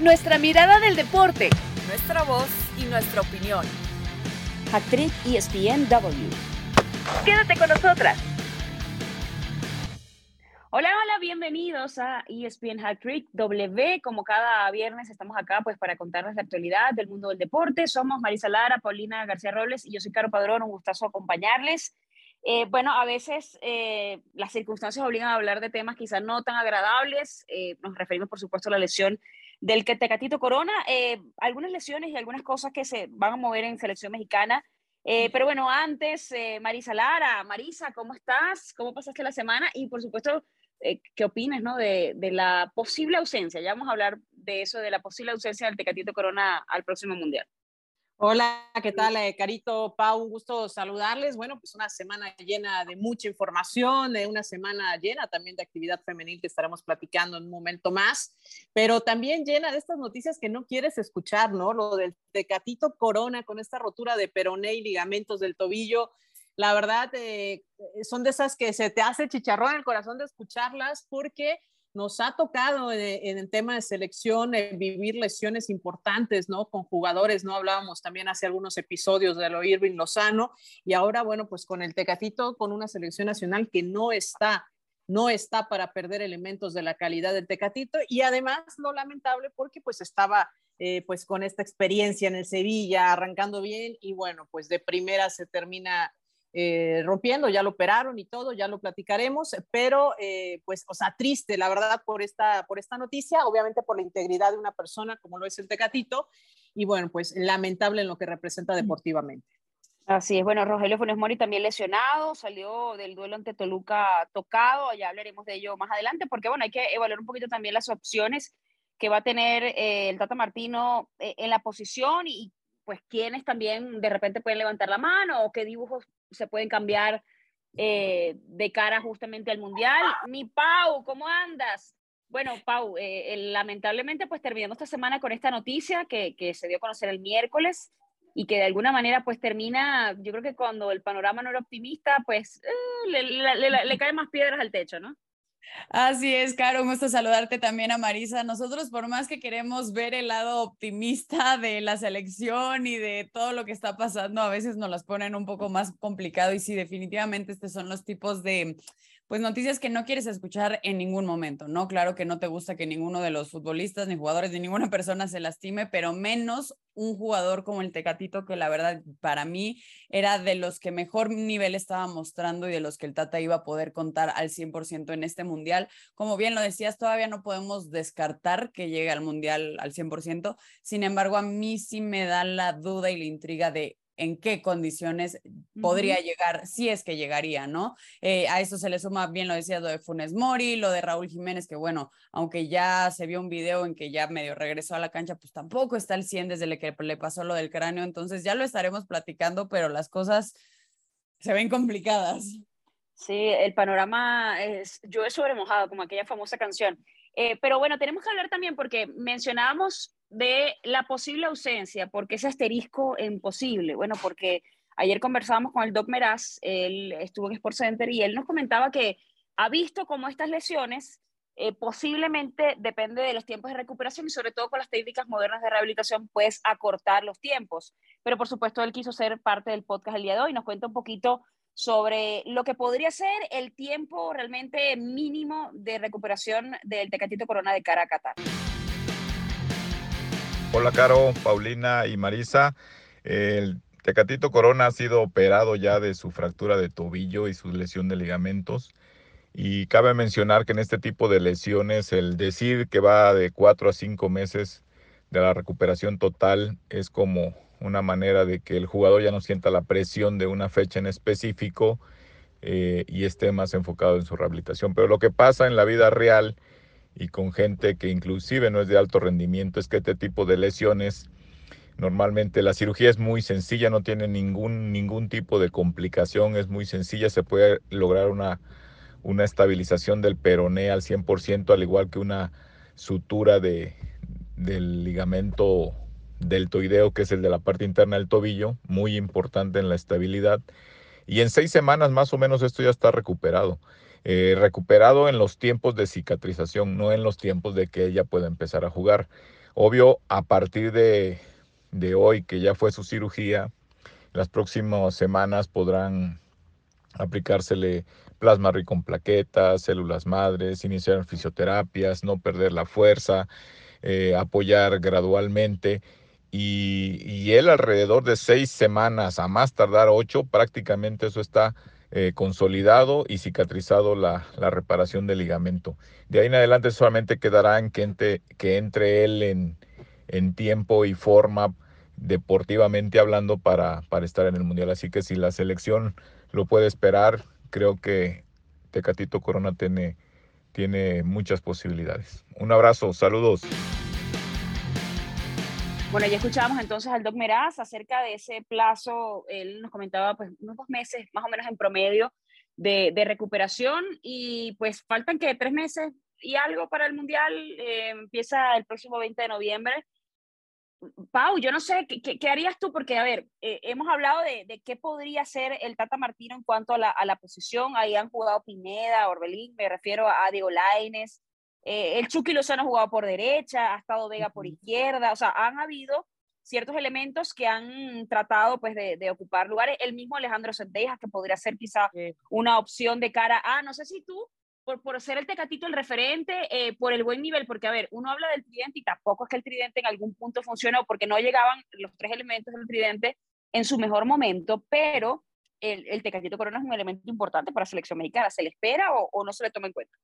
Nuestra mirada del deporte. Nuestra voz y nuestra opinión. Actriz ESPNW. Quédate con nosotras. Hola, hola, bienvenidos a ESPN Hat Trick W. Como cada viernes estamos acá pues para contarles la actualidad del mundo del deporte. Somos Marisa Lara, Paulina García Robles y yo soy Caro Padrón. Un gustazo acompañarles. Eh, bueno, a veces eh, las circunstancias obligan a hablar de temas quizás no tan agradables. Eh, nos referimos, por supuesto, a la lesión del que Tecatito Corona, eh, algunas lesiones y algunas cosas que se van a mover en selección mexicana. Eh, pero bueno, antes, eh, Marisa Lara, Marisa, ¿cómo estás? ¿Cómo pasaste la semana? Y por supuesto, ¿qué opinas ¿no? de, de, la posible ausencia? Ya vamos a hablar de eso, de la posible ausencia del Tecatito Corona al próximo Mundial. Hola, ¿qué tal, eh, Carito, Pau? Un gusto saludarles. Bueno, pues una semana llena de mucha información, de una semana llena también de actividad femenil que estaremos platicando en un momento más, pero también llena de estas noticias que no quieres escuchar, ¿no? Lo del Tecatito Corona con esta rotura de peroné y ligamentos del tobillo. La verdad, eh, son de esas que se te hace chicharrón en el corazón de escucharlas porque nos ha tocado en, el tema de selección eh, vivir lesiones importantes, ¿no? Con jugadores, ¿no? Hablábamos también hace algunos episodios de lo Irving Lozano y ahora, bueno, pues con el Tecatito, con una selección nacional que no está, no está para perder elementos de la calidad del Tecatito y además lo lamentable porque pues estaba eh, pues con esta experiencia en el Sevilla, arrancando bien y bueno, pues de primera se termina eh, rompiendo, ya lo operaron y todo, ya lo platicaremos, pero eh, pues, o sea, triste, la verdad, por esta, por esta noticia, obviamente por la integridad de una persona como lo es el Tecatito, y bueno, pues lamentable en lo que representa deportivamente. Así es, bueno, Rogelio Funes Mori también lesionado, salió del duelo ante Toluca tocado, ya hablaremos de ello más adelante, porque bueno, hay que evaluar un poquito también las opciones que va a tener eh, el Tata Martino en la posición y pues quiénes también de repente pueden levantar la mano o qué dibujos se pueden cambiar eh, de cara justamente al Mundial. Mi Pau, ¿cómo andas? Bueno, Pau, eh, lamentablemente pues terminamos esta semana con esta noticia que, que, se dio a conocer el miércoles y que de alguna manera pues termina, yo creo que cuando el panorama no era optimista, pues eh, le, le, le caen más piedras al techo, ¿no? Así es, Caro, un gusto saludarte también a Marisa. Nosotros, por más que queremos ver el lado optimista de la selección y de todo lo que está pasando, a veces nos las ponen un poco más complicado y sí, definitivamente estos son los tipos de pues noticias que no quieres escuchar en ningún momento, ¿no? Claro que no te gusta que ninguno de los futbolistas, ni jugadores, ni ninguna persona se lastime, pero menos un jugador como el Tecatito, que la verdad para mí era de los que mejor nivel estaba mostrando y de los que el Tata iba a poder contar al 100% en este mundial. Como bien lo decías, todavía no podemos descartar que llegue al mundial al 100%. Sin embargo, a mí sí me da la duda y la intriga de en qué condiciones podría llegar, si es que llegaría, ¿no? Eh, a eso se le suma, bien lo decía, lo de Funes Mori, lo de Raúl Jiménez, que bueno, aunque ya se vio un video en que ya medio regresó a la cancha, pues tampoco está al 100 desde que le pasó lo del cráneo, entonces ya lo estaremos platicando, pero las cosas se ven complicadas. Sí, el panorama es, yo he sobremojado, como aquella famosa canción. Eh, pero bueno, tenemos que hablar también porque mencionábamos de la posible ausencia, porque ese asterisco imposible. Bueno, porque ayer conversábamos con el Doc Meraz, él estuvo en Sports Center y él nos comentaba que ha visto cómo estas lesiones eh, posiblemente depende de los tiempos de recuperación y sobre todo con las técnicas modernas de rehabilitación puedes acortar los tiempos. Pero por supuesto él quiso ser parte del podcast el día de hoy, nos cuenta un poquito sobre lo que podría ser el tiempo realmente mínimo de recuperación del Tecatito Corona de cara. Hola Caro, Paulina y Marisa. El Tecatito Corona ha sido operado ya de su fractura de tobillo y su lesión de ligamentos. Y cabe mencionar que en este tipo de lesiones el decir que va de cuatro a cinco meses de la recuperación total es como una manera de que el jugador ya no sienta la presión de una fecha en específico eh, y esté más enfocado en su rehabilitación. Pero lo que pasa en la vida real y con gente que inclusive no es de alto rendimiento, es que este tipo de lesiones, normalmente la cirugía es muy sencilla, no tiene ningún, ningún tipo de complicación, es muy sencilla, se puede lograr una, una estabilización del peroné al 100%, al igual que una sutura de, del ligamento deltoideo, que es el de la parte interna del tobillo, muy importante en la estabilidad. Y en seis semanas más o menos esto ya está recuperado. Eh, recuperado en los tiempos de cicatrización, no en los tiempos de que ella pueda empezar a jugar. Obvio, a partir de, de hoy, que ya fue su cirugía, las próximas semanas podrán aplicársele plasma rico en plaquetas, células madres, iniciar fisioterapias, no perder la fuerza, eh, apoyar gradualmente. Y, y, él alrededor de seis semanas, a más tardar ocho, prácticamente eso está eh, consolidado y cicatrizado la, la, reparación del ligamento. De ahí en adelante solamente quedará en que entre, que entre él en, en tiempo y forma deportivamente hablando para, para estar en el Mundial. Así que si la selección lo puede esperar, creo que Tecatito Corona tiene, tiene muchas posibilidades. Un abrazo, saludos. Bueno, ya escuchábamos entonces al Doc Meraz acerca de ese plazo, él nos comentaba pues unos dos meses más o menos en promedio de, de recuperación y pues faltan que tres meses y algo para el Mundial, eh, empieza el próximo 20 de noviembre. Pau, yo no sé, ¿qué, qué harías tú? Porque, a ver, eh, hemos hablado de, de, qué podría ser el Tata Martino en cuanto a la, a la posición. Ahí han jugado Pineda, Orbelín, me refiero a Diego Laines. Eh, el Chucky Lozano ha jugado por derecha, ha estado Vega por izquierda. O sea, han habido ciertos elementos que han tratado pues de, de ocupar lugares. El mismo Alejandro Sendejas, que podría ser quizá una opción de cara a, no sé si tú por, por ser el Tecatito el referente, eh, por el buen nivel, porque a ver, uno habla del tridente y tampoco es que el tridente en algún punto funcionó porque no llegaban los tres elementos del tridente en su mejor momento, pero el, el Tecatito Corona es un elemento importante para la selección mexicana. ¿Se le espera o, o no se le toma en cuenta?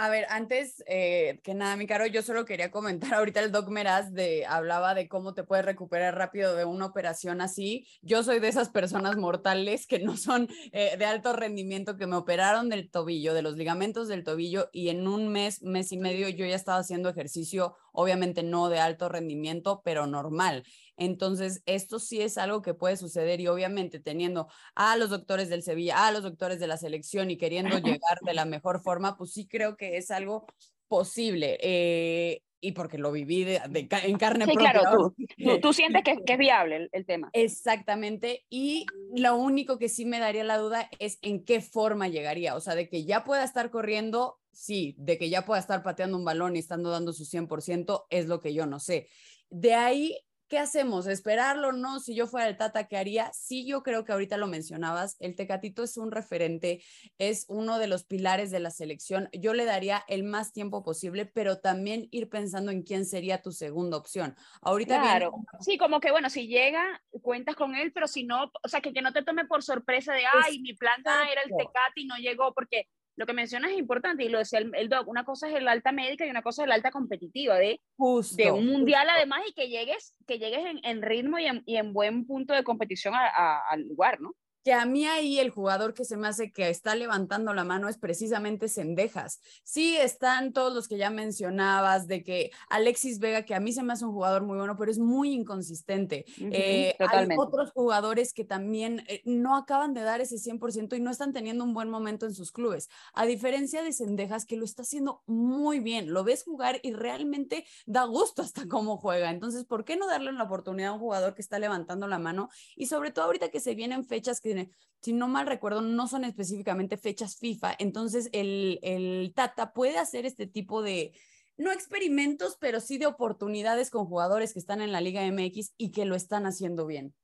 A ver, antes eh, que nada, mi caro, yo solo quería comentar ahorita el Doc Meraz de hablaba de cómo te puedes recuperar rápido de una operación así. Yo soy de esas personas mortales que no son eh, de alto rendimiento, que me operaron del tobillo, de los ligamentos del tobillo, y en un mes, mes y medio yo ya estaba haciendo ejercicio, obviamente no de alto rendimiento, pero normal. Entonces, esto sí es algo que puede suceder y obviamente teniendo a los doctores del Sevilla, a los doctores de la selección y queriendo llegar de la mejor forma, pues sí creo que es algo posible. Eh, y porque lo viví de, de, en carne sí, propia. Claro, tú, tú, tú sientes que, que, es viable el, el, tema. Exactamente. Y lo único que sí me daría la duda es en qué forma llegaría. O sea, de que ya pueda estar corriendo, sí. De que ya pueda estar pateando un balón y estando dando su 100%, es lo que yo no sé. De ahí ¿qué hacemos? ¿Esperarlo? No, si yo fuera el Tata, ¿qué haría? Sí, yo creo que ahorita lo mencionabas, el Tecatito es un referente, es uno de los pilares de la selección. Yo le daría el más tiempo posible, pero también ir pensando en quién sería tu segunda opción. Ahorita claro, viene... sí, como que bueno, si llega, cuentas con él, pero si no, o sea, que, que no te tome por sorpresa de, ay, mi plan era el Tecati y no llegó, porque lo que mencionas es importante y lo decía el, el, doc, una cosa es el alta médica y una cosa es el alta competitiva de, justo, de un mundial justo. además y que llegues, que llegues en, en ritmo y en, y en, buen punto de competición a, a, al lugar, ¿no? Que a mí ahí el jugador que se me hace que está levantando la mano es precisamente Cendejas. Sí están todos los que ya mencionabas, de que Alexis Vega, que a mí se me hace un jugador muy bueno, pero es muy inconsistente. Uh -huh, eh, hay otros jugadores que también eh, no acaban de dar ese 100% y no están teniendo un buen momento en sus clubes. A diferencia de Cendejas, que lo está haciendo muy bien, lo ves jugar y realmente da gusto hasta cómo juega. Entonces, ¿por qué no darle la oportunidad a un jugador que está levantando la mano? Y sobre todo ahorita que se vienen fechas que si no mal recuerdo, no son específicamente fechas FIFA, entonces el, el Tata puede hacer este tipo de, no experimentos, pero sí de oportunidades con jugadores que están en la Liga MX y que lo están haciendo bien.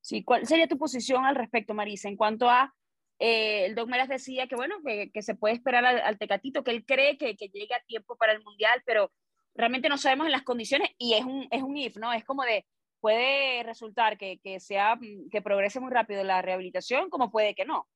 Sí, ¿cuál sería tu posición al respecto, Marisa, en cuanto a eh, el Doc Meras decía que bueno, que, que, se puede esperar al, al Tecatito, que él cree que, que, llegue a tiempo para el Mundial, pero realmente no sabemos en las condiciones y es un, es un if, ¿no? Es como de, puede resultar que, que, sea, que progrese muy rápido la rehabilitación, como puede que no.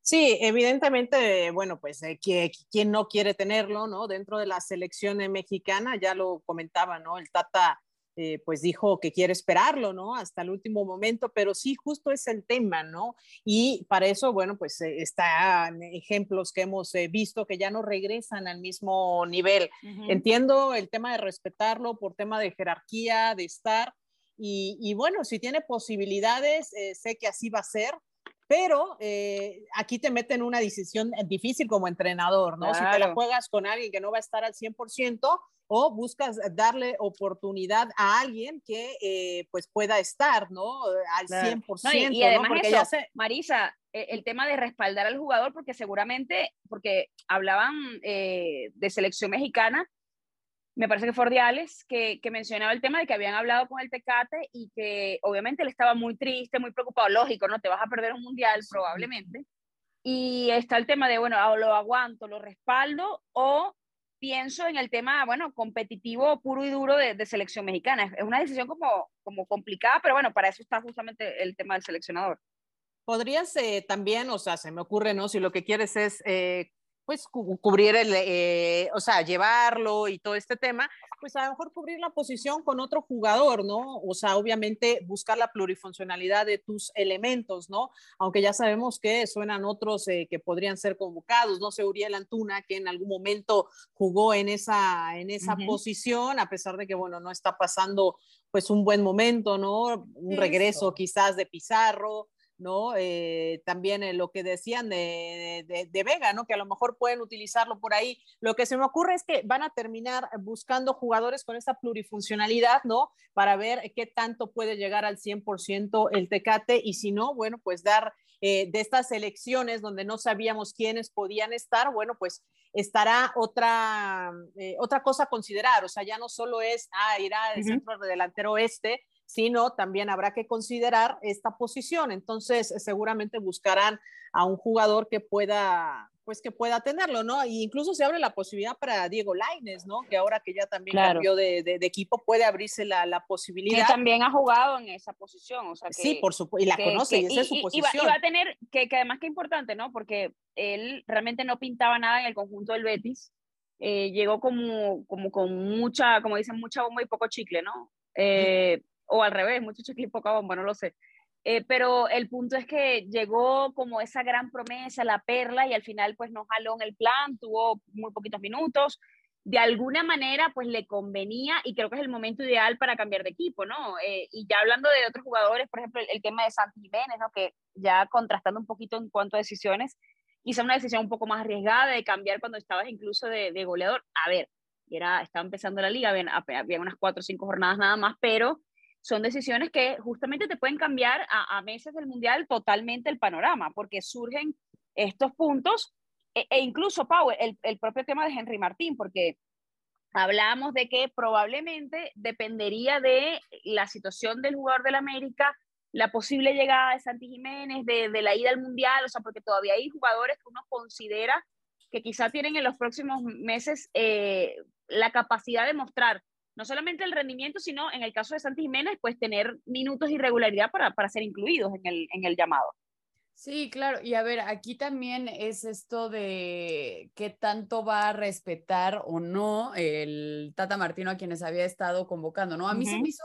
Sí, evidentemente, bueno, pues eh, que, quien no quiere tenerlo, ¿no? Dentro de la selección mexicana, ya lo comentaba, ¿no? El Tata, eh, pues dijo que quiere esperarlo, ¿no? Hasta el último momento, pero sí, justo es el tema, ¿no? Y para eso, bueno, pues eh, están ejemplos que hemos eh, visto que ya no regresan al mismo nivel. Uh -huh. Entiendo el tema de respetarlo por tema de jerarquía, de estar, y, y, bueno, si tiene posibilidades, eh, sé que así va a ser, pero eh, aquí te meten una decisión difícil como entrenador, ¿no? Claro. Si te la juegas con alguien que no va a estar al 100% o buscas darle oportunidad a alguien que eh, pues pueda estar, ¿no? Al claro. 100%. No, y, y, además ¿no? eso, se... Marisa, eh, el tema de respaldar al jugador, porque seguramente, porque hablaban eh, de selección mexicana, me parece que Fordiales, que, que mencionaba el tema de que habían hablado con el Tecate y que obviamente él estaba muy triste, muy preocupado, lógico, ¿no? Te vas a perder un mundial probablemente. Y está el tema de, bueno, ah, lo aguanto, lo respaldo o pienso en el tema, bueno, competitivo puro y duro de, selección mexicana. Es una decisión como, como complicada, pero bueno, para eso está justamente el tema del seleccionador. Podrías eh, también, o sea, se me ocurre, ¿no? Si lo que quieres es eh, pues cubrir el, eh, o sea, llevarlo y todo este tema, pues a lo mejor cubrir la posición con otro jugador, ¿no? O sea, obviamente buscar la plurifuncionalidad de tus elementos, ¿no? Aunque ya sabemos que suenan otros eh, que podrían ser convocados, no sé, Uriel Antuna, que en algún momento jugó en esa, en esa posición, a pesar de que, bueno, no está pasando pues un buen momento, ¿no? Un regreso quizás de Pizarro, ¿no? Eh, también lo que decían de, de, Vega, ¿no? Que a lo mejor pueden utilizarlo por ahí. Lo que se me ocurre es que van a terminar buscando jugadores con esa plurifuncionalidad, ¿no? Para ver qué tanto puede llegar al 100% el Tecate y si no, bueno, pues dar eh, de estas elecciones donde no sabíamos quiénes podían estar, bueno, pues estará otra, eh, otra cosa a considerar. O sea, ya no solo es, ah, irá al centro delantero este, sino también habrá que considerar esta posición. Entonces, seguramente buscarán a un jugador que pueda, pues que pueda tenerlo, ¿no? E incluso se abre la posibilidad para Diego Laines, ¿no? Que ahora que ya también cambió de, de, equipo, puede abrirse la, la, posibilidad. Que también ha jugado en esa posición, o sea que, Sí, por supuesto, y la conoce, y esa es su posición. Y va, a tener, que, que, además que importante, ¿no? Porque él realmente no pintaba nada en el conjunto del Betis, eh, llegó como, como con mucha, como dicen, mucha bomba y poco chicle, ¿no? Eh, o al revés, mucho chicle y poca bomba, no lo sé. Eh, pero el punto es que llegó como esa gran promesa, la perla, y al final pues no jaló en el plan, tuvo muy poquitos minutos. De alguna manera pues le convenía y creo que es el momento ideal para cambiar de equipo, ¿no? Eh, y ya hablando de otros jugadores, por ejemplo, el, tema de Santi Jiménez, ¿no? Que ya contrastando un poquito en cuanto a decisiones, hizo una decisión un poco más arriesgada de cambiar cuando estabas incluso de, de goleador. A ver, era, estaba empezando la liga, había, había unas cuatro o cinco jornadas nada más, pero son decisiones que justamente te pueden cambiar a, meses del Mundial totalmente el panorama, porque surgen estos puntos e, e incluso, Pau, el, el, propio tema de Henry Martín, porque hablamos de que probablemente dependería de la situación del jugador del América, la posible llegada de Santi Jiménez, de, de, la ida al Mundial, o sea, porque todavía hay jugadores que uno considera que quizá tienen en los próximos meses eh, la capacidad de mostrar no solamente el rendimiento, sino en el caso de Santi Jiménez, pues tener minutos y regularidad para, para ser incluidos en el, en el llamado. Sí, claro. Y a ver, aquí también es esto de qué tanto va a respetar o no el Tata Martino a quienes había estado convocando, ¿no? A mí se me hizo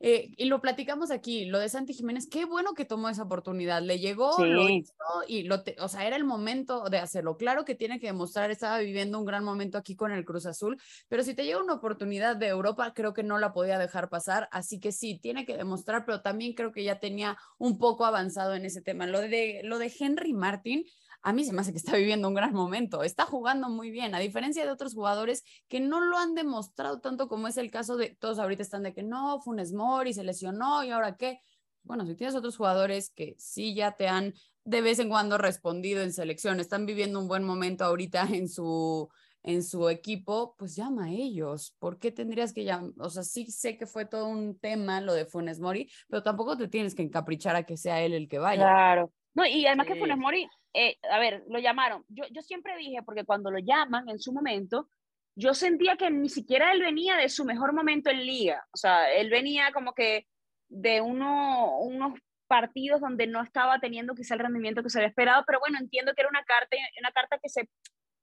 eh, y lo platicamos aquí, lo de Santi Jiménez, qué bueno que tomó esa oportunidad, le llegó, lo hizo y lo, o sea, era el momento de hacerlo. Claro que tiene que demostrar, estaba viviendo un gran momento aquí con el Cruz Azul, pero si te llega una oportunidad de Europa, creo que no la podía dejar pasar, así que sí, tiene que demostrar, pero también creo que ya tenía un poco avanzado en ese tema. Lo de, lo de Henry Martin, a mí se me hace que está viviendo un gran momento, está jugando muy bien, a diferencia de otros jugadores que no lo han demostrado tanto como es el caso de todos ahorita están de que no, Funes Mori se lesionó y ahora qué. Bueno, si tienes otros jugadores que sí ya te han de vez en cuando respondido en selección, están viviendo un buen momento ahorita en su en su equipo, pues llama a ellos. ¿Por qué tendrías que llamar? O sea, sí sé que fue todo un tema lo de Funes Mori, pero tampoco te tienes que encaprichar a que sea él el que vaya. Claro. No, y además que Funes Mori eh, a ver, lo llamaron. Yo, yo siempre dije, porque cuando lo llaman en su momento, yo sentía que ni siquiera él venía de su mejor momento en liga. O sea, él venía como que de uno, unos partidos donde no estaba teniendo quizá el rendimiento que se había esperado, pero bueno, entiendo que era una carta, una carta que se,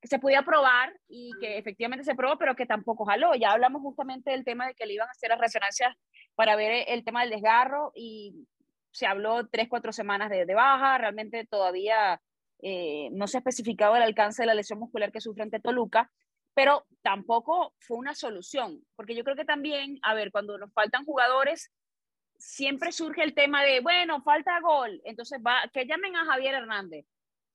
que se podía probar y que efectivamente se probó, pero que tampoco jaló. Ya hablamos justamente del tema de que le iban a hacer las resonancias para ver el tema del desgarro y se habló tres, cuatro semanas de, de baja, realmente todavía eh, no se ha especificado el alcance de la lesión muscular que sufre ante Toluca, pero tampoco fue una solución, porque yo creo que también, a ver, cuando nos faltan jugadores, siempre surge el tema de, bueno, falta gol, entonces va, que llamen a Javier Hernández,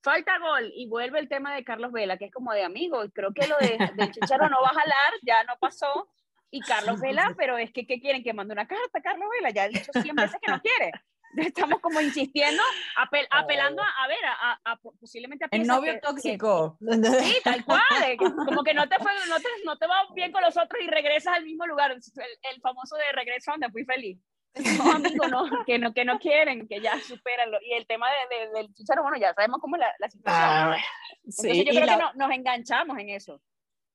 falta gol, y vuelve el tema de Carlos Vela, que es como de amigo, y creo que lo de, del Chicharo no va a jalar, ya no pasó, y Carlos Vela, pero es que, ¿qué quieren? Que mande una carta, Carlos Vela, ya ha dicho 100 veces que no quiere. estamos como insistiendo, apelando a, a ver, a, posiblemente a El novio tóxico. sí, tal cual. como que no te, fue, no, te, no te va bien con los otros y regresas al mismo lugar. El, el famoso de regreso donde fui feliz. No, amigo, no, que no, que no quieren, que ya superanlo. Y el tema de, del chicharo, bueno, ya sabemos cómo es la, la situación. Ah, sí, yo creo que no, nos enganchamos en eso.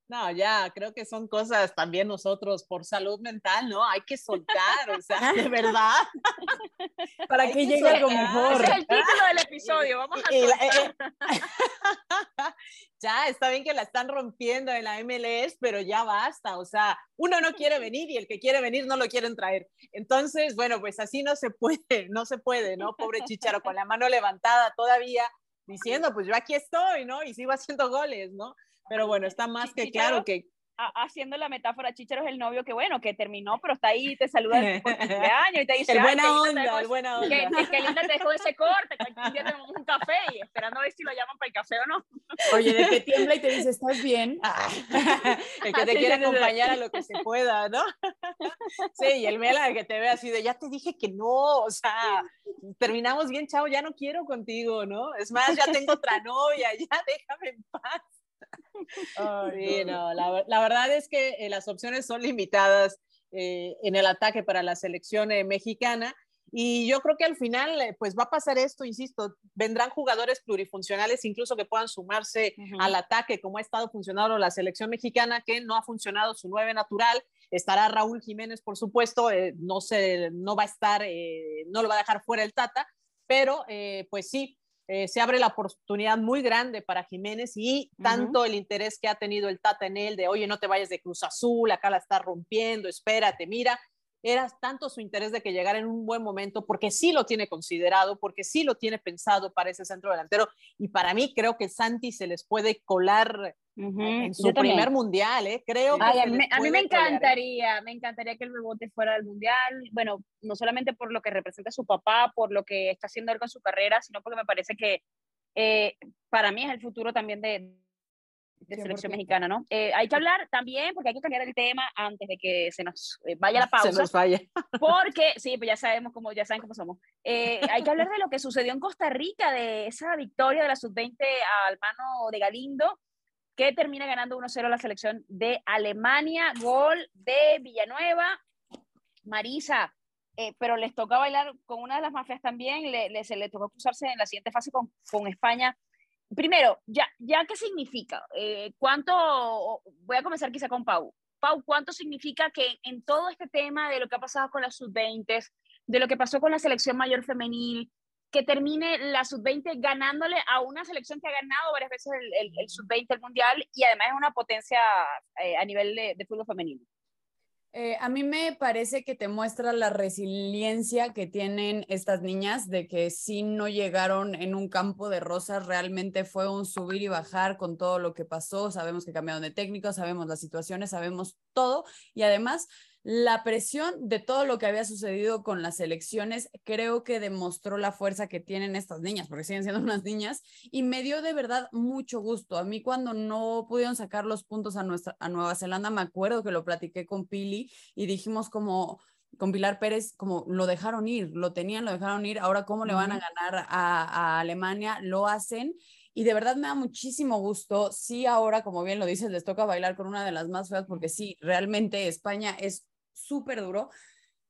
No, ya, creo que son cosas también nosotros por salud mental, ¿no? Hay que soltar, o sea, de verdad. Para que, llegue algo mejor. Ese es el título del episodio, vamos a soltar. ya, está bien que la están rompiendo en la MLS, pero ya basta, o sea, uno no quiere venir y el que quiere venir no lo quieren traer. Entonces, bueno, pues así no se puede, no se puede, ¿no? Pobre Chicharo, con la mano levantada todavía, diciendo, pues yo aquí estoy, ¿no? Y sigo haciendo goles, ¿no? Pero bueno, está más que claro que haciendo la metáfora, Chicharo es el novio que bueno, que terminó, pero está ahí, te saluda por cumpleaños y te dice, el buena onda, el buena onda. Que, linda te dejó ese corte, que un día tenemos un café y esperando a ver si lo llaman para el café o no. Oye, de que tiembla y te dice, ¿estás bien? Ah. el que te quiere acompañar a lo que se pueda, ¿no? sí, y el Mela que te ve así de, ya te dije que no, o sea, terminamos bien, chao, ya no quiero contigo, ¿no? Es más, ya tengo otra novia, ya déjame en paz sí, no, la, verdad es que eh, las opciones son limitadas eh, en el ataque para la selección eh, mexicana. Y yo creo que al final, pues va a pasar esto, insisto, vendrán jugadores plurifuncionales incluso que puedan sumarse al ataque, como ha estado funcionando la selección mexicana, que no ha funcionado su nueve natural. Estará Raúl Jiménez, por supuesto, no, se, no va a estar, no lo va a dejar fuera el Tata, pero pues sí, eh, se abre la oportunidad muy grande para Jiménez y tanto el interés que ha tenido el Tata en él de, oye, no te vayas de Cruz Azul, acá la está rompiendo, espérate, mira, era tanto su interés de que llegara en un buen momento, porque sí lo tiene considerado, porque sí lo tiene pensado para ese centro delantero, y para mí creo que Santi se les puede colar en su primer mundial, ¿eh? Creo que a, mí, me encantaría, me encantaría que el rebote fuera del mundial, bueno, no solamente por lo que representa su papá, por lo que está haciendo él con su carrera, sino porque me parece que eh, para mí es el futuro también de, de selección mexicana, ¿no? Eh, hay que hablar también, porque hay que cambiar el tema antes de que se nos eh, vaya la pausa. Se nos vaya. Porque, sí, pues ya sabemos cómo, ya saben cómo somos. hay que hablar de lo que sucedió en Costa Rica, de esa victoria de la sub-20 al mano de Galindo, que termina ganando 1-0 la selección de Alemania, gol de Villanueva, Marisa, eh, pero les toca bailar con una de las mafias también, le, se le tocó cruzarse en la siguiente fase con, con España. Primero, ya, qué significa, eh, cuánto, voy a comenzar quizá con Pau. Pau, ¿cuánto significa que en todo este tema de lo que ha pasado con las sub-20, de lo que pasó con la selección mayor femenil, que termine la sub-20 ganándole a una selección que ha ganado varias veces el, el, sub-20 el mundial y además es una potencia eh, a nivel de, fútbol femenino. Eh, a mí me parece que te muestra la resiliencia que tienen estas niñas de que si no llegaron en un campo de rosas, realmente fue un subir y bajar con todo lo que pasó. Sabemos que cambiaron de técnico, sabemos las situaciones, sabemos todo y además la presión de todo lo que había sucedido con las elecciones creo que demostró la fuerza que tienen estas niñas, porque siguen siendo unas niñas, y me dio de verdad mucho gusto. A mí cuando no pudieron sacar los puntos a, nuestra, a Nueva Zelanda, me acuerdo que lo platiqué con Pili y dijimos como con Pilar Pérez, como lo dejaron ir, lo tenían, lo dejaron ir, ahora cómo le van a ganar a, a Alemania, lo hacen y de verdad me da muchísimo gusto. Sí, ahora, como bien lo dices, les toca bailar con una de las más feas, porque sí, realmente España es súper duro.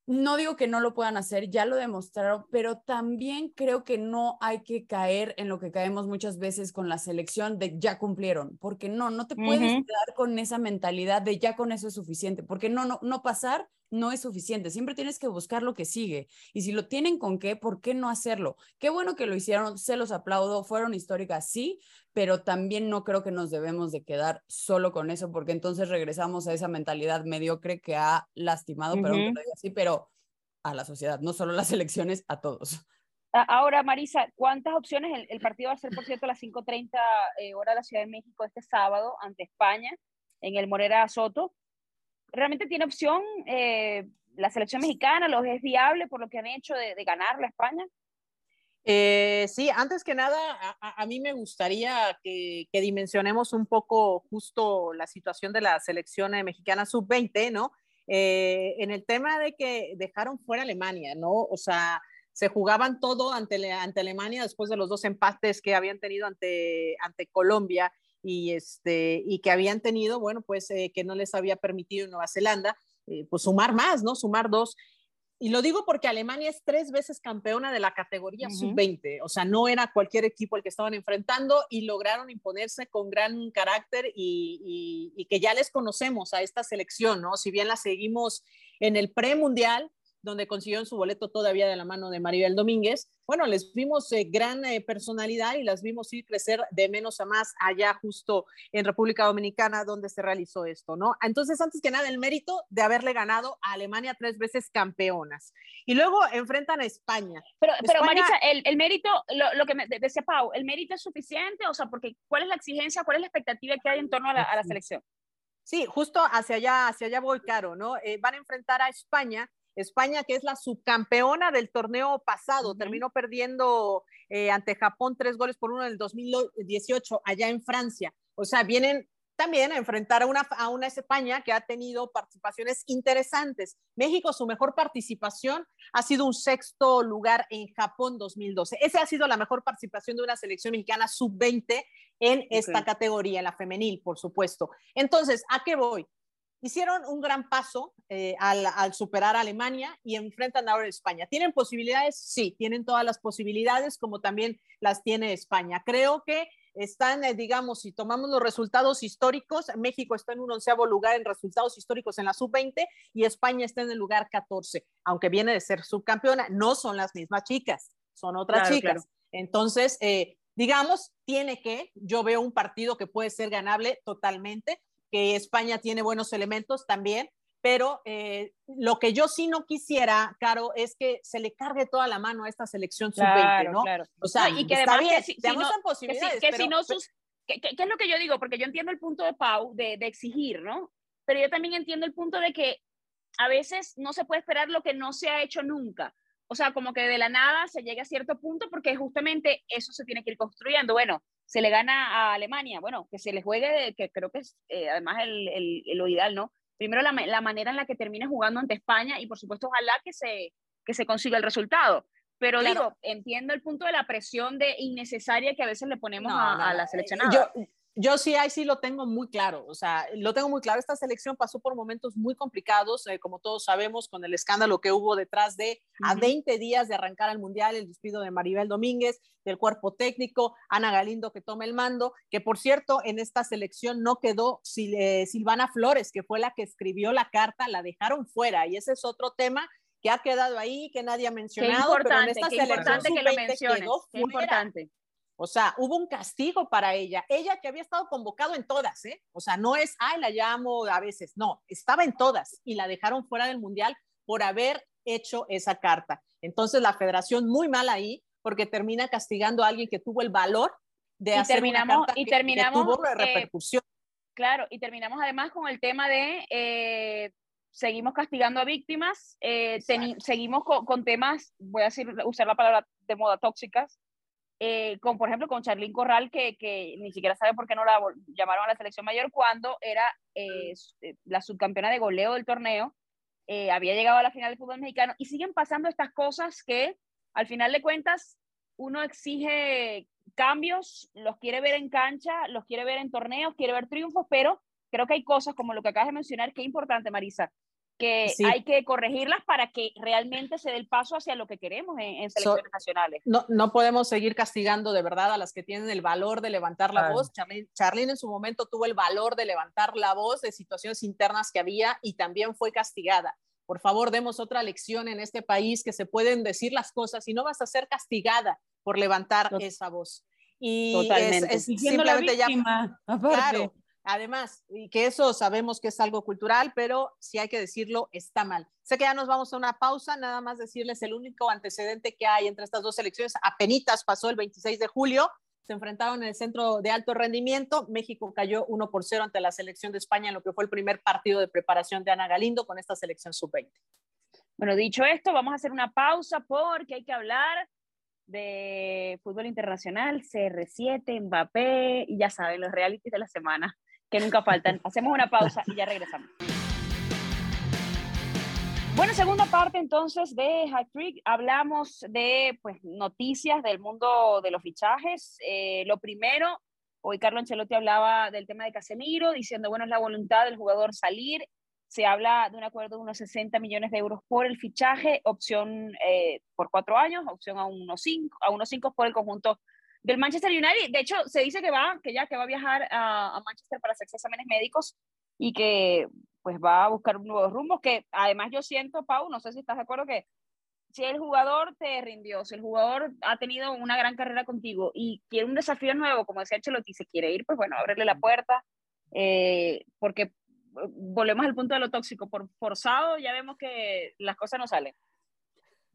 No digo que no lo puedan hacer, ya lo demostraron, pero también creo que no hay que caer en lo que caemos muchas veces con la selección de ya cumplieron, porque no, no te puedes quedar con esa mentalidad de ya con eso es suficiente, porque no, no, no pasar no es suficiente, siempre tienes que buscar lo que sigue. Y si lo tienen con qué, ¿por qué no hacerlo? Qué bueno que lo hicieron, se los aplaudo, fueron históricas, sí, pero también no creo que nos debemos de quedar solo con eso, porque entonces regresamos a esa mentalidad mediocre que ha lastimado, así, pero a la sociedad, no solo las elecciones, a todos. Ahora, Marisa, ¿cuántas opciones? El, partido va a ser, por cierto, a las 5.30 eh, hora de la Ciudad de México este sábado ante España en el Morera Soto realmente tiene opción eh, la selección mexicana, los es viable por lo que han hecho de, ganar la España. Eh, sí, antes que nada, a, mí me gustaría que, dimensionemos un poco justo la situación de la selección mexicana sub-20, ¿no? Eh, en el tema de que dejaron fuera Alemania, ¿no? O sea, se jugaban todo ante, Alemania después de los dos empates que habían tenido ante, Colombia y, este, y que habían tenido, bueno, pues eh, que no les había permitido Nueva Zelanda, eh, pues sumar más, ¿no? Sumar dos. Y lo digo porque Alemania es tres veces campeona de la categoría sub-20, o sea, no era cualquier equipo el que estaban enfrentando y lograron imponerse con gran carácter y, y, y que ya les conocemos a esta selección, ¿no? Si bien la seguimos en el premundial, donde consiguieron su boleto todavía de la mano de Maribel Domínguez. Bueno, les vimos eh, gran eh, personalidad y las vimos ir crecer de menos a más allá justo en República Dominicana donde se realizó esto, ¿no? Entonces, antes que nada, el mérito de haberle ganado a Alemania tres veces campeonas. Y luego enfrentan a España. Pero, pero España, Marisa, el, el mérito, lo, lo, que me decía Pau, ¿el mérito es suficiente? O sea, porque ¿cuál es la exigencia, cuál es la expectativa que hay en torno a la, a la selección? Sí, justo hacia allá, hacia allá voy, Caro, ¿no? Eh, van a enfrentar a España España, que es la subcampeona del torneo pasado, uh -huh. terminó perdiendo eh, ante Japón tres goles por uno en el 2018 allá en Francia. O sea, vienen también a enfrentar a una, a una España que ha tenido participaciones interesantes. México, su mejor participación ha sido un sexto lugar en Japón 2012. Esa ha sido la mejor participación de una selección mexicana sub-20 en esta okay. categoría, la femenil, por supuesto. Entonces, ¿a qué voy? Hicieron un gran paso eh, al, al, superar a Alemania y enfrentan ahora a España. ¿Tienen posibilidades? Sí, tienen todas las posibilidades, como también las tiene España. Creo que están, eh, digamos, si tomamos los resultados históricos, México está en un onceavo lugar en resultados históricos en la sub-20 y España está en el lugar 14, aunque viene de ser subcampeona, no son las mismas chicas, son otras claro, chicas. Claro. Entonces, eh, digamos, tiene que, yo veo un partido que puede ser ganable totalmente, que España tiene buenos elementos también, pero eh, lo que yo sí no quisiera, Caro, es que se le cargue toda la mano a esta selección claro, sub-20, ¿no? Claro. O sea, no, y que además bien, que si, si no, posibilidades, que, si, que pero, si no sus, ¿qué, qué, es lo que yo digo? Porque yo entiendo el punto de Pau de, de exigir, ¿no? Pero yo también entiendo el punto de que a veces no se puede esperar lo que no se ha hecho nunca. O sea, como que de la nada se llega a cierto punto porque justamente eso se tiene que ir construyendo. Bueno, se le gana a Alemania, bueno, que se le juegue, que creo que es eh, además el, el, el, lo ideal, ¿no? Primero la, la, manera en la que termine jugando ante España y por supuesto ojalá que se, que se consiga el resultado. Pero claro. digo, entiendo el punto de la presión de innecesaria que a veces le ponemos no, a, no, a, la seleccionada. Yo, yo sí, ahí sí lo tengo muy claro, o sea, lo tengo muy claro. Esta selección pasó por momentos muy complicados, eh, como todos sabemos, con el escándalo que hubo detrás de uh -huh. a 20 días de arrancar al Mundial, el despido de Maribel Domínguez, del cuerpo técnico, Ana Galindo que toma el mando, que por cierto, en esta selección no quedó Sil eh, Silvana Flores, que fue la que escribió la carta, la dejaron fuera, y ese es otro tema que ha quedado ahí, que nadie ha mencionado, pero en esta qué selección importante que lo menciones, quedó qué fuera. importante. O sea, hubo un castigo para ella. Ella que había estado convocado en todas, ¿eh? O sea, no es, ay, la llamo a veces. No, estaba en todas y la dejaron fuera del Mundial por haber hecho esa carta. Entonces, la federación muy mal ahí porque termina castigando a alguien que tuvo el valor de y hacer terminamos, una carta y que, terminamos, que tuvo repercusión. Claro, y terminamos además con el tema de eh, seguimos castigando a víctimas, eh, seguimos con, con, temas, voy a decir, usar la palabra de moda tóxicas, eh, con, por ejemplo, con Charlín Corral, que, que, ni siquiera sabe por qué no la llamaron a la selección mayor cuando era eh, la subcampeona de goleo del torneo, eh, había llegado a la final del fútbol mexicano, y siguen pasando estas cosas que, al final de cuentas, uno exige cambios, los quiere ver en cancha, los quiere ver en torneos, quiere ver triunfos, pero creo que hay cosas como lo que acabas de mencionar que es importante, Marisa, que sí. hay que corregirlas para que realmente se dé el paso hacia lo que queremos en, en selecciones so, nacionales. No, no podemos seguir castigando de verdad a las que tienen el valor de levantar la voz. Charlene, Charlene, en su momento tuvo el valor de levantar la voz de situaciones internas que había y también fue castigada. Por favor, demos otra lección en este país que se pueden decir las cosas y no vas a ser castigada por levantar Tot esa voz. Y Totalmente. es, es simplemente ya... Claro, Además, y que eso sabemos que es algo cultural, pero si hay que decirlo, está mal. Sé que ya nos vamos a una pausa, nada más decirles el único antecedente que hay entre estas dos elecciones. Apenitas pasó el 26 de julio, se enfrentaron en el centro de alto rendimiento. México cayó 1 por 0 ante la selección de España en lo que fue el primer partido de preparación de Ana Galindo con esta selección sub-20. Bueno, dicho esto, vamos a hacer una pausa porque hay que hablar de fútbol internacional, CR7, Mbappé y ya saben, los realities de la semana que nunca faltan. Hacemos una pausa y ya regresamos. Bueno, segunda parte entonces de High Freak, hablamos de pues, noticias del mundo de los fichajes. Eh, lo primero, hoy Carlo Ancelotti hablaba del tema de Casemiro, diciendo, bueno, es la voluntad del jugador salir. Se habla de un acuerdo de unos 60 millones de euros por el fichaje, opción eh, por cuatro años, opción a unos cinco, a unos cinco por el conjunto del Manchester United. De hecho, se dice que va, que ya que va a viajar a, a Manchester para hacerse exámenes médicos y que pues va a buscar nuevos rumbos, que además yo siento, Pau, no sé si estás de acuerdo, que si el jugador te rindió, si el jugador ha tenido una gran carrera contigo y quiere un desafío nuevo, como decía Chelotti, se quiere ir, pues bueno, ábrele la puerta, eh, porque eh, volvemos al punto de lo tóxico, por forzado ya vemos que las cosas no salen.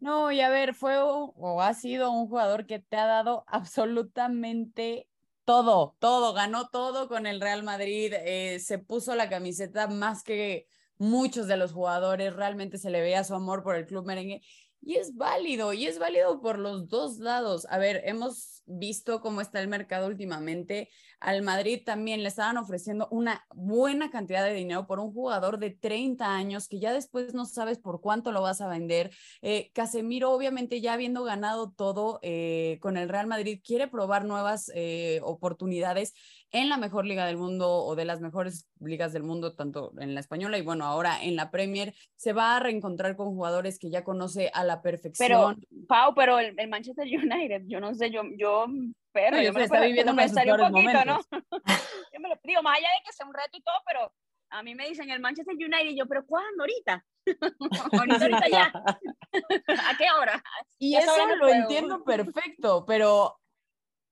No, y a ver, fue o ha sido un jugador que te ha dado absolutamente todo, todo, ganó todo con el Real Madrid, eh, se puso la camiseta más que muchos de los jugadores, realmente se le veía su amor por el club merengue y es válido, y es válido por los dos lados. A ver, hemos visto cómo está el mercado últimamente. Al Madrid también le estaban ofreciendo una buena cantidad de dinero por un jugador de 30 años que ya después no sabes por cuánto lo vas a vender. Eh, Casemiro, obviamente, ya habiendo ganado todo eh, con el Real Madrid, quiere probar nuevas eh, oportunidades en la mejor liga del mundo o de las mejores ligas del mundo, tanto en la española y bueno, ahora en la Premier, se va a reencontrar con jugadores que ya conoce a la perfección. Pero, Pau, pero el, el Manchester United, yo no sé, yo, yo pero no, yo me está viviendo me un poquito, ¿no? yo me lo digo, más allá de que sea un reto y todo, pero a mí me dicen el Manchester United, y yo, pero ¿cuándo? Ahorita. ahorita, ahorita ya. ¿A qué hora? Y Ya eso lo juego. entiendo perfecto, pero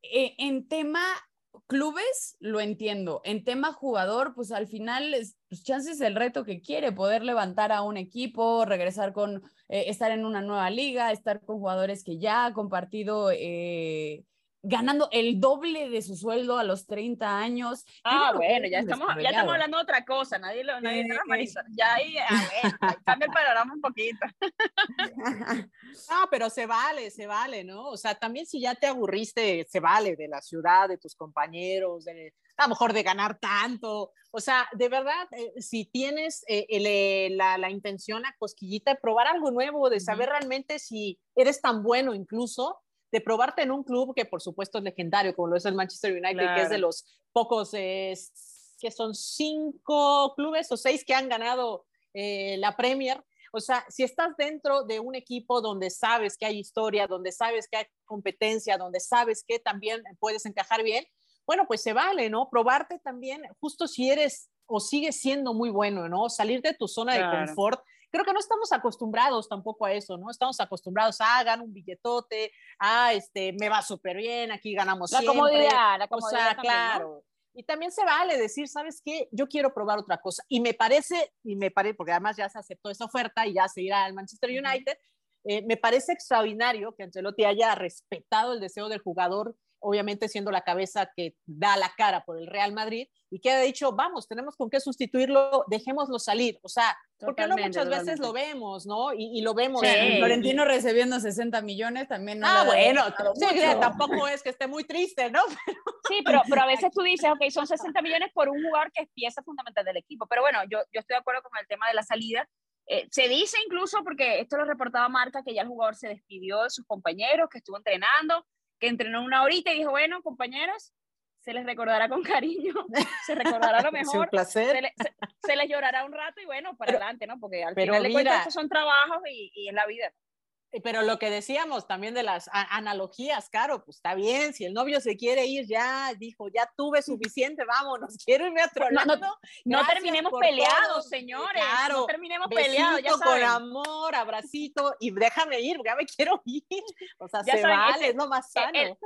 eh, en tema clubes lo entiendo. En tema jugador, pues al final, es, pues chances el reto que quiere, poder levantar a un equipo, regresar con, eh, estar en una nueva liga, estar con jugadores que ya ha compartido. eh, ganando el doble de su sueldo a los 30 años. Ah, no bueno, ya estamos, ya estamos hablando de otra cosa, nadie lo, nadie, Sí. Marisa. Ya ahí, ah, bueno, ahí cambia el panorama un poquito. Ah, pero se vale, se vale, ¿no? O sea, también si ya te aburriste, se vale de la ciudad, de tus compañeros, de, a lo mejor de ganar tanto. O sea, de verdad, eh, si tienes eh, el, eh, la, la intención, la cosquillita de probar algo nuevo, de saber realmente si eres tan bueno incluso, de probarte en un club que por supuesto es legendario, como lo es el Manchester United, que es de los pocos, eh, que son cinco clubes o seis que han ganado eh, la Premier. O sea, si estás dentro de un equipo donde sabes que hay historia, donde sabes que hay competencia, donde sabes que también puedes encajar bien, bueno, pues se vale, ¿no? Probarte también, justo si eres o sigues siendo muy bueno, ¿no? Salir de tu zona Claro. de confort. Creo que no estamos acostumbrados tampoco a eso, ¿no? Estamos acostumbrados a ganar un billetote, a este, me va súper bien, aquí ganamos La siempre. comodidad, la O comodidad sea, también, ¿no? claro. Y también se vale decir, ¿sabes qué? Yo quiero probar otra cosa. Y me parece, y me parece, porque además ya se aceptó esa oferta y ya se irá al Manchester United, eh, me parece extraordinario que Ancelotti haya respetado el deseo del jugador, obviamente siendo la cabeza que da la cara por el Real Madrid, y que haya dicho, vamos, tenemos con qué sustituirlo, dejémoslo salir. O sea, porque no Totalmente, muchas veces lo vemos, ¿no? Y, y lo vemos. Sí. y- Florentino recibiendo 60 millones también no Ah, ha bueno, sí, tampoco es que esté muy triste, ¿no? Sí, pero, pero a veces tú dices, ok, son 60 millones por un jugador que es pieza fundamental del equipo. Pero bueno, yo, yo estoy de acuerdo con el tema de la salida. Eh, se dice incluso, porque esto lo reportaba Marca, que ya el jugador se despidió de sus compañeros, que estuvo entrenando, que entrenó una horita y dijo, bueno, compañeros, se les recordará con cariño, se recordará lo Es un mejor, placer. se, le- se- se les llorará un rato y bueno, para adelante, ¿no? Porque al pero final de cuentas estos son trabajos y, y es la vida. Eh, Pero lo que decíamos también de las analogías, claro, pues está bien, si el novio se quiere ir, ya dijo, ya tuve suficiente, vámonos, quiero irme a otro No, no, lado. No Gracias terminemos peleados, todo. señores. Claro, no terminemos peleados, ya con amor, abracito y déjame ir, ya me quiero ir. O sea, Ya se saben, vale, ese- es lo más eh, sano. el-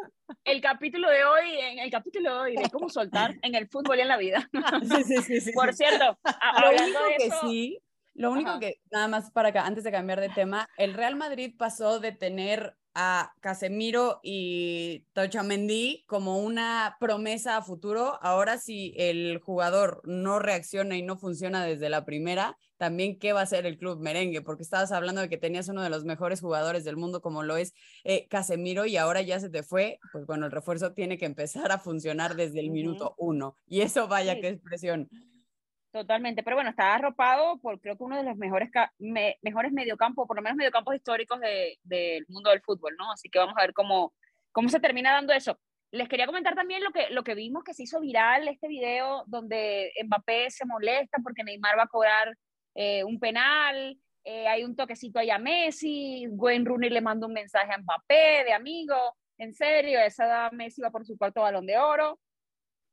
El capítulo de hoy, en el capítulo de hoy de cómo soltar en el fútbol y en la vida. Sí, sí, sí, Por cierto, hablando de que eso, sí, lo único Ajá. que, nada más para acá, antes de cambiar de tema, el Real Madrid pasó de tener a Casemiro y Tochamendi como una promesa a futuro. Ahora, si el jugador no reacciona y no funciona desde la primera, también qué va a hacer el club merengue, porque estabas hablando de que tenías uno de los mejores jugadores del mundo como lo es eh, Casemiro y ahora ya se te fue, pues bueno, el refuerzo tiene que empezar a funcionar desde el minuto uno. Y eso vaya Sí. qué expresión. Totalmente, pero bueno, está arropado por creo que uno de los mejores, mejores mediocampos, por lo menos mediocampos históricos del de, mundo del fútbol, ¿no? Así que vamos a ver cómo, cómo se termina dando eso. Les quería comentar también lo que, lo que vimos que se hizo viral, este video donde Mbappé se molesta porque Neymar va a cobrar eh, un penal, eh, hay un toquecito ahí a Messi, Wayne Rooney le manda un mensaje a Mbappé de amigo, en serio, esa Messi va por su cuarto balón de oro.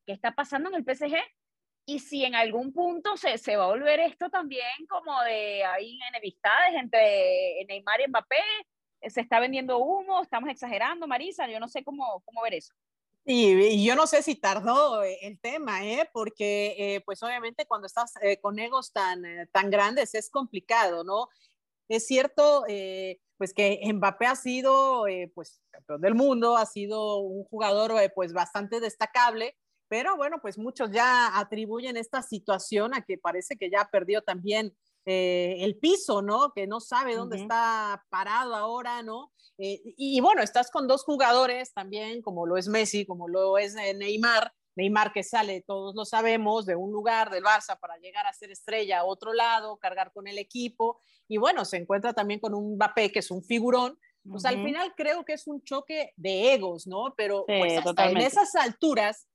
¿Qué está pasando en el PSG? Y si en algún punto se, se va a volver esto también como de hay enemistades entre Neymar y Mbappé, se está vendiendo humo, estamos exagerando, Marisa, yo no sé cómo, cómo ver eso. Y, yo no sé si tardó eh, el tema, ¿eh? porque eh, pues obviamente cuando estás eh, con egos tan, tan grandes es complicado, ¿no? Es cierto, pues que Mbappé ha sido pues campeón del mundo, ha sido un jugador pues bastante destacable, pero bueno, pues muchos ya atribuyen esta situación a que parece que ya perdió también eh, el piso, ¿no? Que no sabe dónde está parado ahora, ¿no? Eh, y, bueno, estás con dos jugadores también, como lo es Messi, como lo es eh, Neymar. Neymar que sale, todos lo sabemos, de un lugar del Barça para llegar a ser estrella a otro lado, cargar con el equipo. Y bueno, se encuentra también con un Mbappé que es un figurón. Pues al final creo que es un choque de egos, ¿no? Pero pues hasta en esas alturas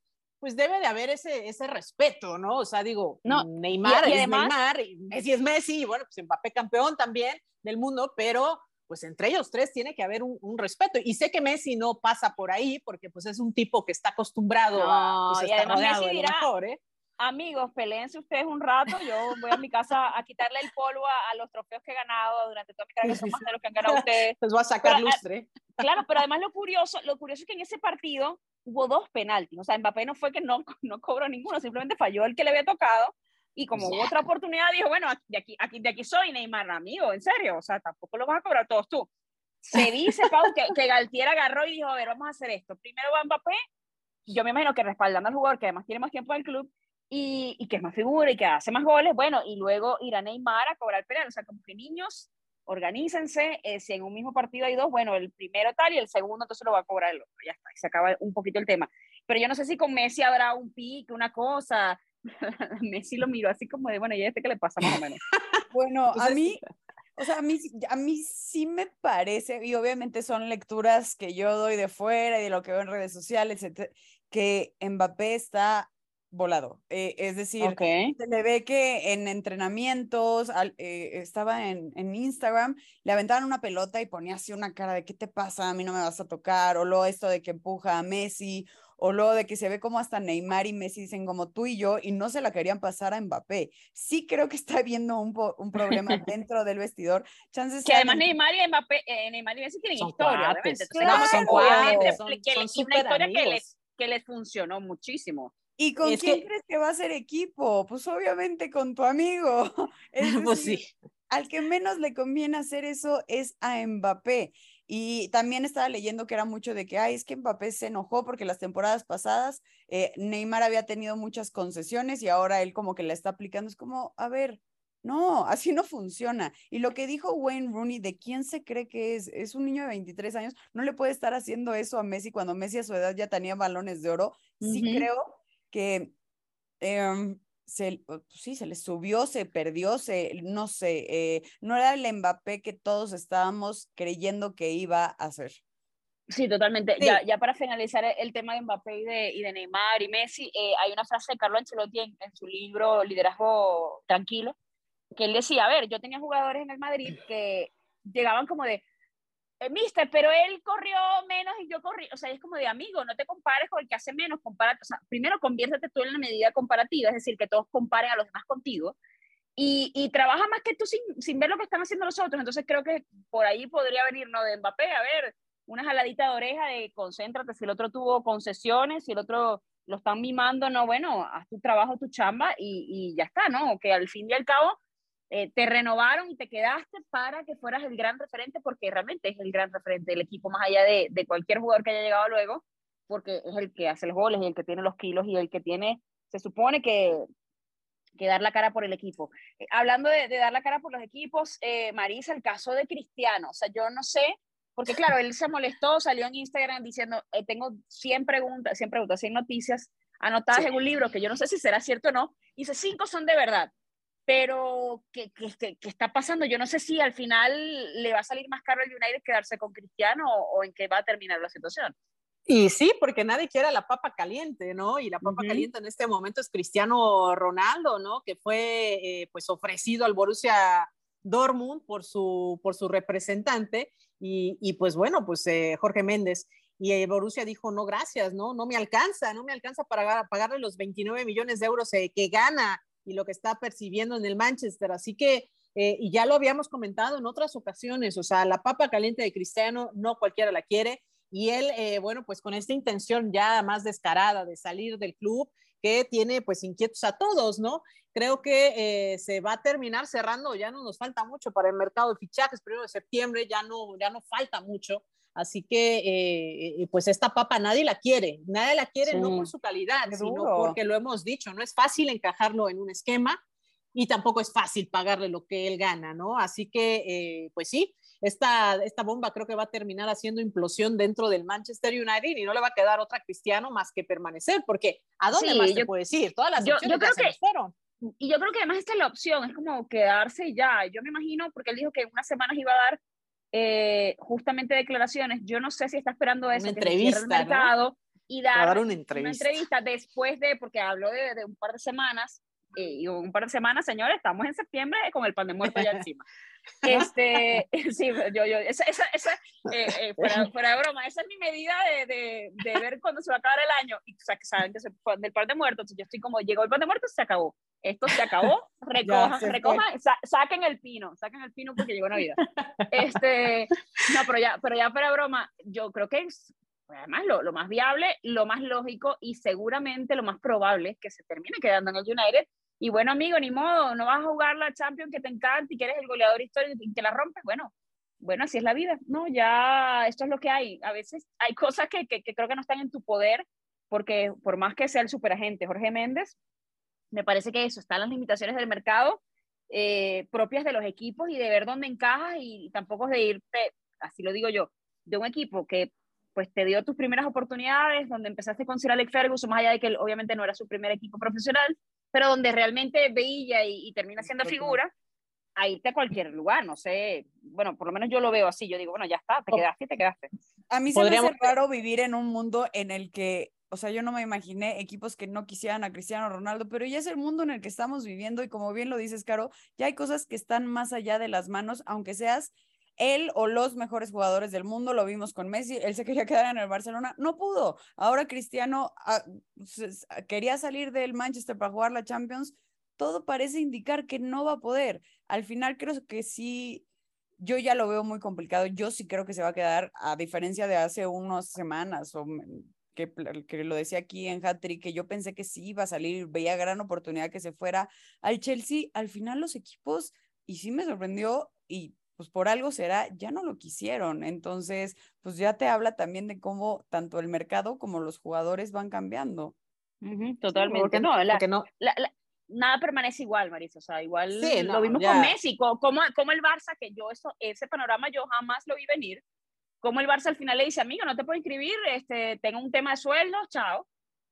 pues debe de haber ese, ese respeto, ¿no? O sea, digo, no, Neymar es Neymar, Messi es Messi, y bueno, pues Mbappé campeón también del mundo, pero pues entre ellos tres tiene que haber un, respeto. Y sé que Messi no pasa por ahí porque pues es un tipo que está acostumbrado a pues, y además Messi dirá, mejor, ¿eh? Amigos, peleense ustedes un rato, yo voy a mi casa a quitarle el polvo a, los trofeos que he ganado durante toda mi carrera, que son más de los que han ganado ustedes. Pues voy a sacar lustre. Claro, pero además lo curioso, lo curioso es que en ese partido hubo dos penaltis. O sea, Mbappé no fue que no, no cobró ninguno, simplemente falló el que le había tocado. Y como hubo otra oportunidad, dijo, bueno, de aquí, aquí, de aquí soy Neymar, amigo, en serio, o sea, tampoco lo vas a cobrar todos tú. Se dice, Pau, que, que Galtier agarró y dijo, a ver, vamos a hacer esto. Primero va Mbappé, yo me imagino que respaldando al jugador, que además tiene más tiempo en el club, y, y, que es más figura y que hace más goles, bueno, y luego irá Neymar a cobrar penal. O sea, como que niños, organícense, eh, si en un mismo partido hay dos, bueno, el primero tal y el segundo entonces lo va a cobrar el otro, ya está, y se acaba un poquito el tema. Pero yo no sé si con Messi habrá un pique, una cosa, Messi lo miró así como de, bueno, ¿y este qué le pasa más o menos? bueno, a mí, o sea, a mí, a mí sí me parece, y obviamente son lecturas que yo doy de fuera y de lo que veo en redes sociales, que Mbappé está volado. Eh, es decir, se le ve que en entrenamientos, eh, estaba en, en, Instagram, le aventaban una pelota y ponía así una cara de ¿qué te pasa? A mí no me vas a tocar, o luego esto de que empuja a Messi, o luego de que se ve como hasta Neymar y Messi dicen como tú y yo, y no se la querían pasar a Mbappé. Sí creo que está habiendo un, un problema dentro del vestidor. Chances que además Neymar y Mbappé, eh, Neymar y Messi tienen historia, obviamente. Claro, son, obviamente, son, que, una historia que les, que les funcionó muchísimo. ¿Y con quién crees que va a ser equipo? Pues obviamente con tu amigo. pues sí. Al que menos le conviene hacer eso es a Mbappé. Y también estaba leyendo que era mucho de que, ay, es que Mbappé se enojó porque las temporadas pasadas eh, Neymar había tenido muchas concesiones y ahora él como que la está aplicando. Es como, a ver, no, así no funciona. Y lo que dijo Wayne Rooney, ¿de quién se cree que es? Es un niño de 23 años, no le puede estar haciendo eso a Messi cuando Messi a su edad ya tenía balones de oro. Sí creo que em, se, pues sí, se le subió, se perdió, se, no sé, eh, no era el Mbappé que todos estábamos creyendo que iba a ser. Sí, totalmente. Ya, ya para finalizar el tema de Mbappé y de, y de Neymar y Messi, eh, hay una frase de Carlo Ancelotti en, en, su libro Liderazgo Tranquilo, que él decía, a ver, yo tenía jugadores en el Madrid que llegaban como de, eh, mister, pero él corrió menos y yo corrí, o sea, es como de amigo, no te compares con el que hace menos, compara, o sea, primero conviértete tú en la medida comparativa, es decir, que todos comparen a los demás contigo y, y trabaja más que tú sin, sin, ver lo que están haciendo los otros, entonces creo que por ahí podría venir, ¿no? De Mbappé, a ver, una jaladita de oreja de concéntrate, si el otro tuvo concesiones, si el otro lo están mimando, no, bueno, haz tu trabajo, tu chamba y, y ya está, ¿no? Que al fin y al cabo eh, te renovaron y te quedaste para que fueras el gran referente, porque realmente es el gran referente del equipo, más allá de, de, cualquier jugador que haya llegado luego, porque es el que hace los goles y el que tiene los kilos y el que tiene, se supone que, que dar la cara por el equipo. Eh, hablando de, de, dar la cara por los equipos, eh, Marisa, el caso de Cristiano, o sea, yo no sé, porque claro, él se molestó, salió en Instagram diciendo, tengo 100 preguntas, 100 preguntas, 100 noticias anotadas en un libro, que yo no sé si será cierto o no, y dice, cinco son de verdad. Pero, ¿qué, qué, qué está pasando? Yo no sé si al final le va a salir más caro al United quedarse con Cristiano o, o en qué va a terminar la situación. Y sí, porque nadie quiere la papa caliente, ¿no? Y la papa uh -huh. caliente en este momento es Cristiano Ronaldo, ¿no? Que fue eh, pues ofrecido al Borussia Dortmund por su, por su representante y, y pues bueno, pues eh, Jorge Méndez. Y el Borussia dijo, no, gracias, no, no me alcanza, no me alcanza para pagarle los 29 millones de euros eh, que gana y lo que está percibiendo en el Manchester. Así que, eh, y ya lo habíamos comentado en otras ocasiones, o sea, la papa caliente de Cristiano no cualquiera la quiere y él, eh, bueno, pues con esta intención ya más descarada de salir del club, que tiene pues inquietos a todos, ¿no? Creo que eh, se va a terminar cerrando, ya no nos falta mucho para el mercado de fichajes, primero de septiembre, ya no, ya no falta mucho, así que eh, pues esta papa nadie la quiere, nadie la quiere sí. no por su calidad, sino porque lo hemos dicho, no es fácil encajarlo en un esquema y tampoco es fácil pagarle lo que él gana, ¿no? Así que, pues sí, esta, esta bomba creo que va a terminar haciendo implosión dentro del Manchester United y no le va a quedar otra Cristiano más que permanecer, porque ¿a dónde sí, más yo, te puedes ir? Todas las yo, opciones yo creo ya que, se fueron. Y yo creo que además esta es la opción, es como quedarse ya. Yo me imagino, porque él dijo que en unas semanas iba a dar eh, justamente declaraciones. Yo no sé si está esperando eso, una entrevista, el mercado ¿no? y dar, dar una, entrevista. una entrevista después de, porque habló de, de un par de semanas, eh, y un par de semanas, señores, estamos en septiembre con el pan de muerto ya encima. Este, sí, yo, yo, esa, esa, esa eh, eh, fuera, fuera, de broma, esa es mi medida de, de, de, ver cuándo se va a acabar el año. Y o sea, que saben que se fue del pan de muerto, entonces yo estoy como, llegó el pan de muerto, se acabó. Esto se acabó, recojan, se recojan, sa saquen el pino, saquen el pino porque llegó Navidad. Este, no, pero ya, pero ya de broma, yo creo que es, además, lo, lo más viable, lo más lógico y seguramente lo más probable es que se termine quedando en el United y bueno, amigo, ni modo, no vas a jugar la Champions que te encanta y que eres el goleador histórico y que la rompes. Bueno, bueno, así es la vida, ¿no? Ya esto es lo que hay. A veces hay cosas que, que, que creo que no están en tu poder, porque por más que sea el superagente Jorge Méndez, me parece que eso, están las limitaciones del mercado eh, propias de los equipos y de ver dónde encajas y, y tampoco de irte, así lo digo yo, de un equipo que pues te dio tus primeras oportunidades, donde empezaste con Sir Alex Ferguson, más allá de que él, obviamente no era su primer equipo profesional, pero donde realmente veía y, y termina siendo figura, a irte a cualquier lugar, no sé, bueno, por lo menos yo lo veo así, yo digo, bueno, ya está, te quedaste y te quedaste. A mí se me hace raro vivir en un mundo en el que, o sea, yo no me imaginé equipos que no quisieran a Cristiano Ronaldo, pero ya es el mundo en el que estamos viviendo y como bien lo dices, Caro, ya hay cosas que están más allá de las manos, aunque seas él o los mejores jugadores del mundo, lo vimos con Messi, él se quería quedar en el Barcelona, no pudo. Ahora Cristiano uh, quería salir del Manchester para jugar la Champions, todo parece indicar que no va a poder. Al final creo que sí, yo ya lo veo muy complicado, yo sí creo que se va a quedar, a diferencia de hace unas semanas o que, que, lo decía aquí en Hattrick, que yo pensé que sí iba a salir, veía gran oportunidad que se fuera al Chelsea, al final los equipos, y sí me sorprendió, y pues por algo será, ya no lo quisieron. Entonces, pues ya te habla también de cómo tanto el mercado como los jugadores van cambiando. Uh -huh, totalmente. Porque no, la, no. La, la, nada permanece igual, Marisa. O sea, igual sí, no, lo vimos ya. con Messi, como, como, el Barça, que yo eso, ese panorama yo jamás lo vi venir. Como el Barça al final le dice, amigo, no te puedo inscribir, este, tengo un tema de sueldo, chao.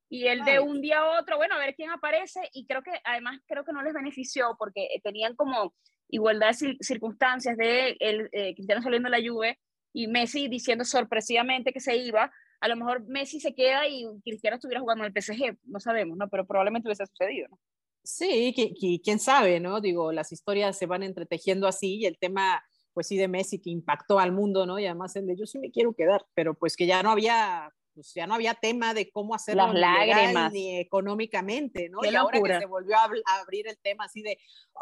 Y él de un día a otro, bueno, a ver quién aparece. Y creo que además creo que no les benefició porque tenían como igualdad de circunstancias de el, eh, Cristiano saliendo de la Juve y Messi diciendo sorpresivamente que se iba, a lo mejor Messi se queda y Cristiano estuviera jugando en el PSG, no sabemos, ¿no? Pero probablemente hubiese sucedido, ¿no? Sí, quién sabe, ¿no? Digo, las historias se van entretejiendo así y el tema, pues sí, de Messi que impactó al mundo, ¿no? Y además el de yo sí me quiero quedar, pero pues que ya no había pues ya no había tema de cómo hacerlo Las lágrimas. ni económicamente, ¿no? Qué y ahora locura. que se volvió a, a, abrir el tema así de,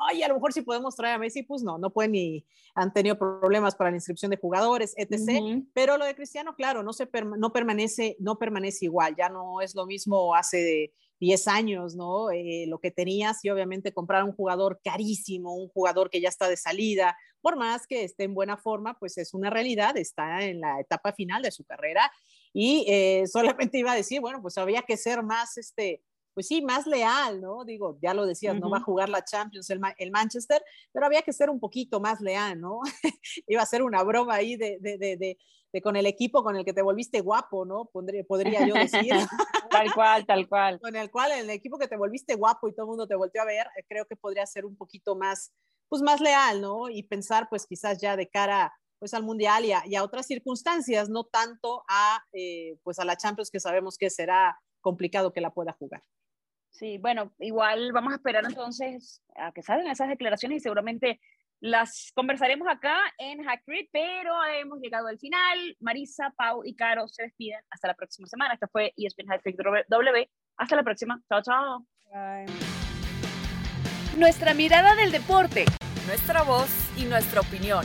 ay, a lo mejor sí podemos traer a Messi, pues no, no pueden ni, han tenido problemas para la inscripción de jugadores, etc. Uh -huh. Pero lo de Cristiano, claro, no, se no, permanece, no permanece igual, ya no es lo mismo hace 10 años, ¿no? Eh, lo que tenías y obviamente comprar un jugador carísimo, un jugador que ya está de salida, por más que esté en buena forma, pues es una realidad, está en la etapa final de su carrera y eh, solamente iba a decir, bueno, pues había que ser más, este, pues sí, más leal, ¿no? Digo, ya lo decías, uh -huh. no va a jugar la Champions el, el, Manchester, pero había que ser un poquito más leal, ¿no? iba a ser una broma ahí de, de, de, de, con el equipo con el que te volviste guapo, ¿no? Podría, podría yo decir. Tal cual, tal cual. Con el cual, el equipo que te volviste guapo y todo el mundo te volteó a ver, eh, creo que podría ser un poquito más, pues más leal, ¿no? Y pensar, pues quizás ya de cara pues al mundial y a, otras circunstancias, no tanto a eh, pues a la Champions que sabemos que será complicado que la pueda jugar. Sí, bueno, igual vamos a esperar entonces a que salgan esas declaraciones y seguramente las conversaremos acá en Hackread, pero hemos llegado al final. Marisa, Pau y Caro se despiden. Hasta la próxima semana. Esta fue ESPN Hackread W. Hasta la próxima. Chao, chao. Nuestra mirada del deporte. Nuestra voz y nuestra opinión.